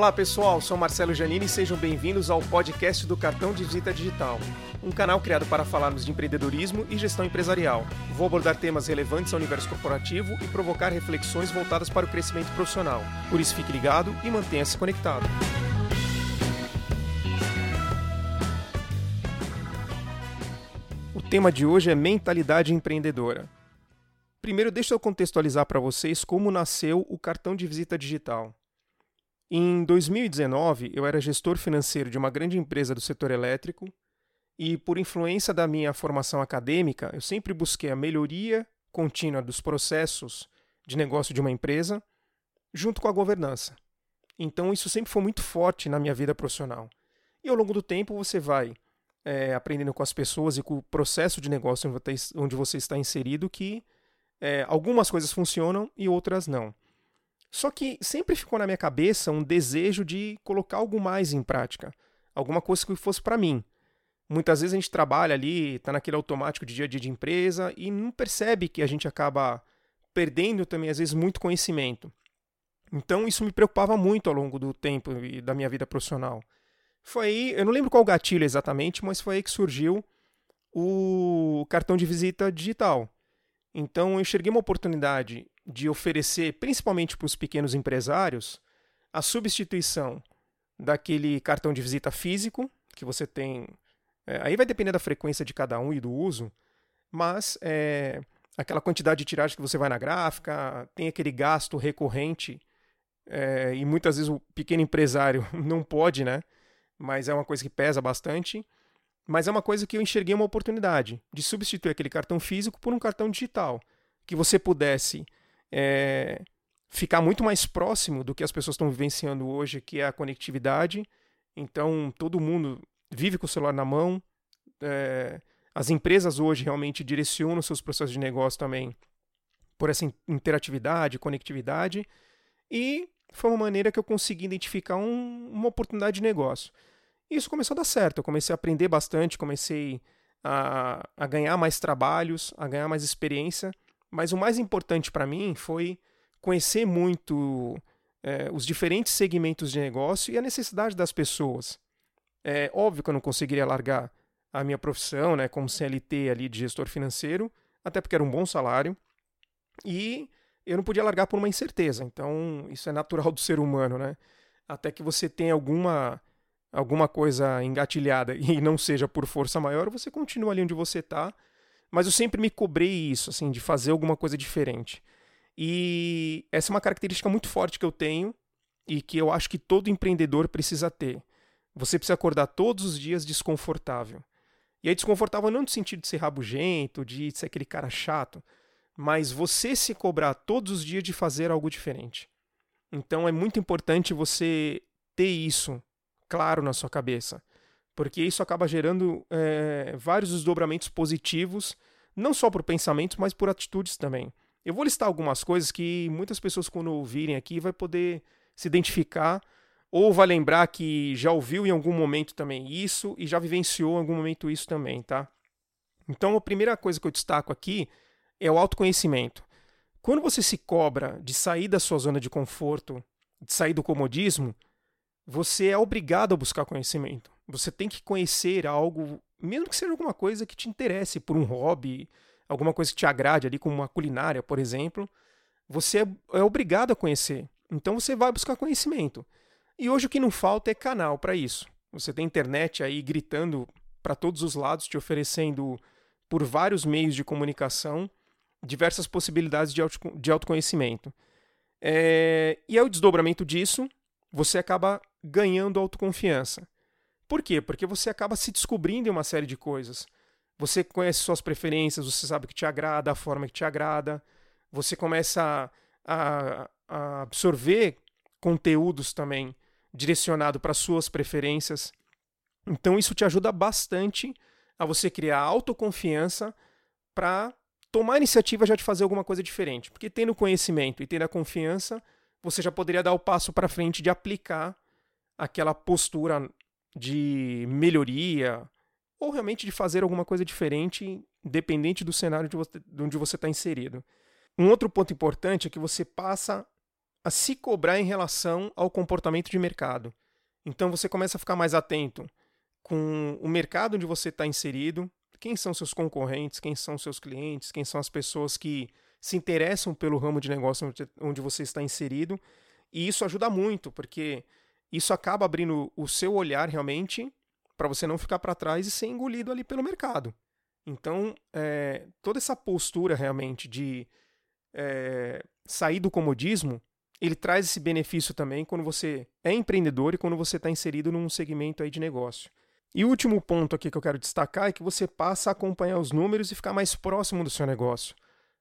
Olá pessoal, sou Marcelo Janini e sejam bem-vindos ao podcast do Cartão de Visita Digital, um canal criado para falarmos de empreendedorismo e gestão empresarial. Vou abordar temas relevantes ao universo corporativo e provocar reflexões voltadas para o crescimento profissional. Por isso fique ligado e mantenha-se conectado. O tema de hoje é mentalidade empreendedora. Primeiro, deixa eu contextualizar para vocês como nasceu o cartão de visita digital. Em 2019, eu era gestor financeiro de uma grande empresa do setor elétrico e, por influência da minha formação acadêmica, eu sempre busquei a melhoria contínua dos processos de negócio de uma empresa junto com a governança. Então, isso sempre foi muito forte na minha vida profissional. E ao longo do tempo, você vai é, aprendendo com as pessoas e com o processo de negócio onde você está inserido que é, algumas coisas funcionam e outras não. Só que sempre ficou na minha cabeça um desejo de colocar algo mais em prática, alguma coisa que fosse para mim. Muitas vezes a gente trabalha ali, está naquele automático de dia a dia de empresa e não percebe que a gente acaba perdendo também, às vezes, muito conhecimento. Então isso me preocupava muito ao longo do tempo e da minha vida profissional. Foi aí, eu não lembro qual gatilho exatamente, mas foi aí que surgiu o cartão de visita digital. Então eu enxerguei uma oportunidade de oferecer, principalmente para os pequenos empresários, a substituição daquele cartão de visita físico que você tem. É, aí vai depender da frequência de cada um e do uso, mas é, aquela quantidade de tiragem que você vai na gráfica, tem aquele gasto recorrente, é, e muitas vezes o pequeno empresário não pode, né? Mas é uma coisa que pesa bastante. Mas é uma coisa que eu enxerguei uma oportunidade de substituir aquele cartão físico por um cartão digital, que você pudesse é, ficar muito mais próximo do que as pessoas estão vivenciando hoje, que é a conectividade. Então, todo mundo vive com o celular na mão. É, as empresas hoje realmente direcionam seus processos de negócio também por essa interatividade, conectividade. E foi uma maneira que eu consegui identificar um, uma oportunidade de negócio. E isso começou a dar certo. Eu comecei a aprender bastante, comecei a, a ganhar mais trabalhos, a ganhar mais experiência. Mas o mais importante para mim foi conhecer muito é, os diferentes segmentos de negócio e a necessidade das pessoas. É óbvio que eu não conseguiria largar a minha profissão, né, como CLT ali de gestor financeiro, até porque era um bom salário, e eu não podia largar por uma incerteza. Então, isso é natural do ser humano, né? Até que você tenha alguma alguma coisa engatilhada e não seja por força maior, você continua ali onde você está mas eu sempre me cobrei isso, assim, de fazer alguma coisa diferente. E essa é uma característica muito forte que eu tenho e que eu acho que todo empreendedor precisa ter. Você precisa acordar todos os dias desconfortável. E aí, desconfortável não no sentido de ser rabugento, de ser aquele cara chato, mas você se cobrar todos os dias de fazer algo diferente. Então é muito importante você ter isso claro na sua cabeça porque isso acaba gerando é, vários desdobramentos positivos, não só por pensamentos, mas por atitudes também. Eu vou listar algumas coisas que muitas pessoas, quando ouvirem aqui, vai poder se identificar ou vai lembrar que já ouviu em algum momento também isso e já vivenciou em algum momento isso também, tá? Então, a primeira coisa que eu destaco aqui é o autoconhecimento. Quando você se cobra de sair da sua zona de conforto, de sair do comodismo, você é obrigado a buscar conhecimento. Você tem que conhecer algo, mesmo que seja alguma coisa que te interesse por um hobby, alguma coisa que te agrade ali, como uma culinária, por exemplo. Você é, é obrigado a conhecer. Então você vai buscar conhecimento. E hoje o que não falta é canal para isso. Você tem internet aí gritando para todos os lados, te oferecendo por vários meios de comunicação diversas possibilidades de, auto, de autoconhecimento. É, e é o desdobramento disso, você acaba ganhando autoconfiança. Por quê? Porque você acaba se descobrindo em uma série de coisas. Você conhece suas preferências, você sabe o que te agrada, a forma que te agrada. Você começa a, a absorver conteúdos também direcionado para suas preferências. Então isso te ajuda bastante a você criar autoconfiança para tomar a iniciativa já de fazer alguma coisa diferente. Porque tendo conhecimento e tendo a confiança, você já poderia dar o passo para frente de aplicar aquela postura de melhoria ou realmente de fazer alguma coisa diferente, independente do cenário de, você, de onde você está inserido. Um outro ponto importante é que você passa a se cobrar em relação ao comportamento de mercado. Então você começa a ficar mais atento com o mercado onde você está inserido, quem são seus concorrentes, quem são seus clientes, quem são as pessoas que se interessam pelo ramo de negócio onde você está inserido. E isso ajuda muito, porque isso acaba abrindo o seu olhar realmente para você não ficar para trás e ser engolido ali pelo mercado. Então, é, toda essa postura realmente de é, sair do comodismo, ele traz esse benefício também quando você é empreendedor e quando você está inserido num segmento aí de negócio. E o último ponto aqui que eu quero destacar é que você passa a acompanhar os números e ficar mais próximo do seu negócio.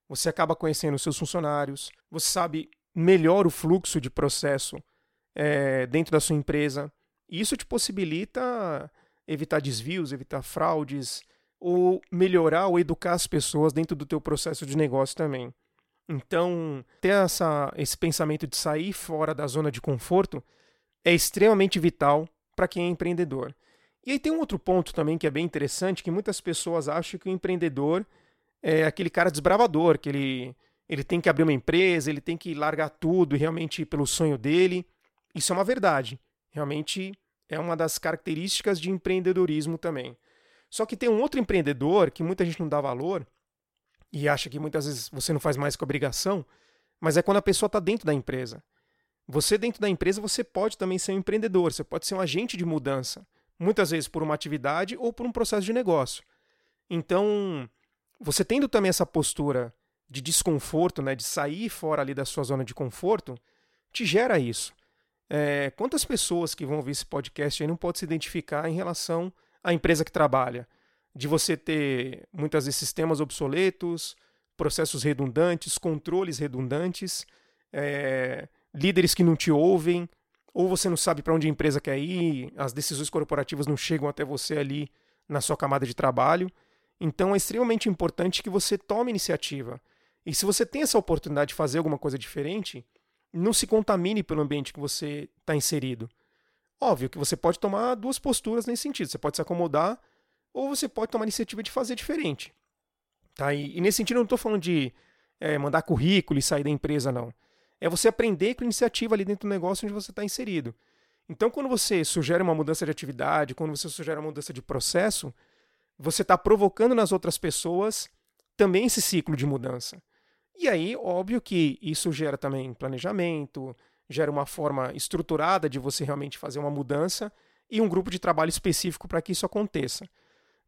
Você acaba conhecendo os seus funcionários, você sabe melhor o fluxo de processo é, dentro da sua empresa. E isso te possibilita evitar desvios, evitar fraudes, ou melhorar ou educar as pessoas dentro do teu processo de negócio também. Então, ter essa, esse pensamento de sair fora da zona de conforto é extremamente vital para quem é empreendedor. E aí tem um outro ponto também que é bem interessante, que muitas pessoas acham que o empreendedor é aquele cara desbravador, que ele, ele tem que abrir uma empresa, ele tem que largar tudo e realmente ir pelo sonho dele. Isso é uma verdade. Realmente é uma das características de empreendedorismo também. Só que tem um outro empreendedor que muita gente não dá valor, e acha que muitas vezes você não faz mais com obrigação, mas é quando a pessoa está dentro da empresa. Você dentro da empresa, você pode também ser um empreendedor, você pode ser um agente de mudança, muitas vezes por uma atividade ou por um processo de negócio. Então, você tendo também essa postura de desconforto, né, de sair fora ali da sua zona de conforto, te gera isso. É, quantas pessoas que vão ouvir esse podcast aí não podem se identificar em relação à empresa que trabalha? de você ter muitas vezes sistemas obsoletos, processos redundantes, controles redundantes, é, líderes que não te ouvem, ou você não sabe para onde a empresa quer ir, as decisões corporativas não chegam até você ali na sua camada de trabalho. Então é extremamente importante que você tome iniciativa. E se você tem essa oportunidade de fazer alguma coisa diferente, não se contamine pelo ambiente que você está inserido. Óbvio que você pode tomar duas posturas nesse sentido. Você pode se acomodar ou você pode tomar a iniciativa de fazer diferente. Tá? E, e nesse sentido, eu não estou falando de é, mandar currículo e sair da empresa, não. É você aprender com iniciativa ali dentro do negócio onde você está inserido. Então, quando você sugere uma mudança de atividade, quando você sugere uma mudança de processo, você está provocando nas outras pessoas também esse ciclo de mudança. E aí, óbvio que isso gera também planejamento, gera uma forma estruturada de você realmente fazer uma mudança e um grupo de trabalho específico para que isso aconteça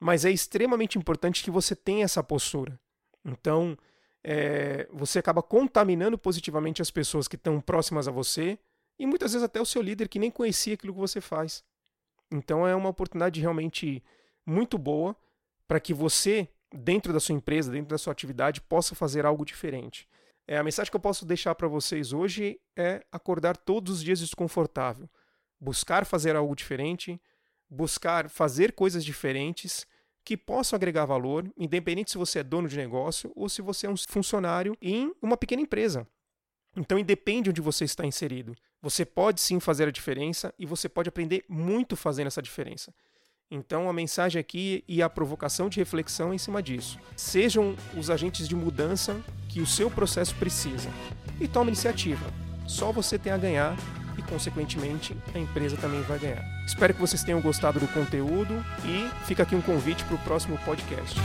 mas é extremamente importante que você tenha essa postura. Então, é, você acaba contaminando positivamente as pessoas que estão próximas a você e muitas vezes até o seu líder que nem conhecia aquilo que você faz. Então, é uma oportunidade realmente muito boa para que você, dentro da sua empresa, dentro da sua atividade, possa fazer algo diferente. É, a mensagem que eu posso deixar para vocês hoje é acordar todos os dias desconfortável, buscar fazer algo diferente, buscar fazer coisas diferentes que possam agregar valor, independente se você é dono de negócio ou se você é um funcionário em uma pequena empresa. Então, independe onde você está inserido. Você pode sim fazer a diferença e você pode aprender muito fazendo essa diferença. Então, a mensagem aqui e a provocação de reflexão é em cima disso. Sejam os agentes de mudança que o seu processo precisa e tome iniciativa. Só você tem a ganhar e, consequentemente, a empresa também vai ganhar. Espero que vocês tenham gostado do conteúdo e fica aqui um convite para o próximo podcast.